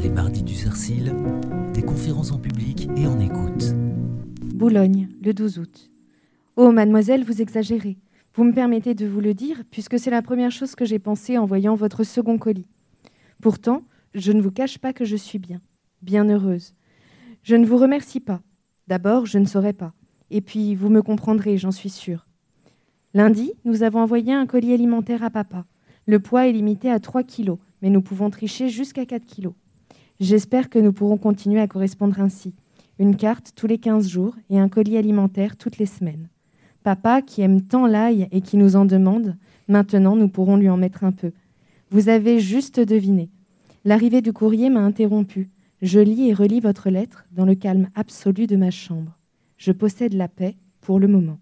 Les mardis du Cercil, des conférences en public et en écoute. Boulogne, le 12 août. Oh, mademoiselle, vous exagérez. Vous me permettez de vous le dire, puisque c'est la première chose que j'ai pensée en voyant votre second colis. Pourtant, je ne vous cache pas que je suis bien, bien heureuse. Je ne vous remercie pas. D'abord, je ne saurais pas. Et puis, vous me comprendrez, j'en suis sûre. Lundi, nous avons envoyé un colis alimentaire à papa. Le poids est limité à 3 kilos, mais nous pouvons tricher jusqu'à 4 kilos. J'espère que nous pourrons continuer à correspondre ainsi. Une carte tous les 15 jours et un colis alimentaire toutes les semaines. Papa, qui aime tant l'ail et qui nous en demande, maintenant nous pourrons lui en mettre un peu. Vous avez juste deviné. L'arrivée du courrier m'a interrompu. Je lis et relis votre lettre dans le calme absolu de ma chambre. Je possède la paix pour le moment.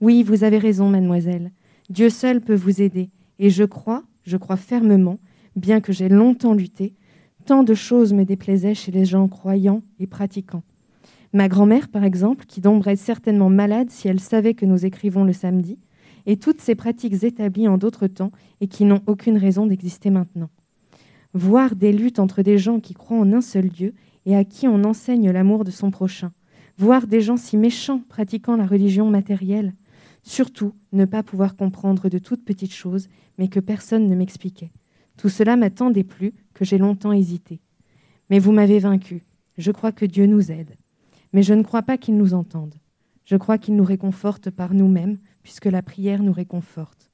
Oui, vous avez raison, mademoiselle. Dieu seul peut vous aider. Et je crois, je crois fermement, bien que j'ai longtemps lutté, Tant de choses me déplaisaient chez les gens croyants et pratiquants. Ma grand-mère, par exemple, qui tomberait certainement malade si elle savait que nous écrivons le samedi, et toutes ces pratiques établies en d'autres temps et qui n'ont aucune raison d'exister maintenant. Voir des luttes entre des gens qui croient en un seul Dieu et à qui on enseigne l'amour de son prochain. Voir des gens si méchants pratiquant la religion matérielle. Surtout, ne pas pouvoir comprendre de toutes petites choses, mais que personne ne m'expliquait. Tout cela m'a tant déplu que j'ai longtemps hésité. Mais vous m'avez vaincu. Je crois que Dieu nous aide. Mais je ne crois pas qu'il nous entende. Je crois qu'il nous réconforte par nous-mêmes, puisque la prière nous réconforte,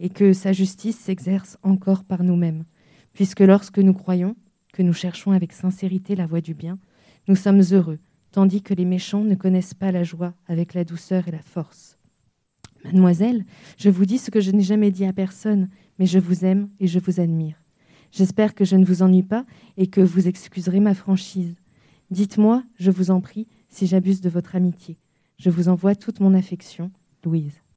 et que sa justice s'exerce encore par nous-mêmes, puisque lorsque nous croyons, que nous cherchons avec sincérité la voie du bien, nous sommes heureux, tandis que les méchants ne connaissent pas la joie avec la douceur et la force. Mademoiselle, je vous dis ce que je n'ai jamais dit à personne, mais je vous aime et je vous admire. J'espère que je ne vous ennuie pas et que vous excuserez ma franchise. Dites-moi, je vous en prie, si j'abuse de votre amitié. Je vous envoie toute mon affection, Louise.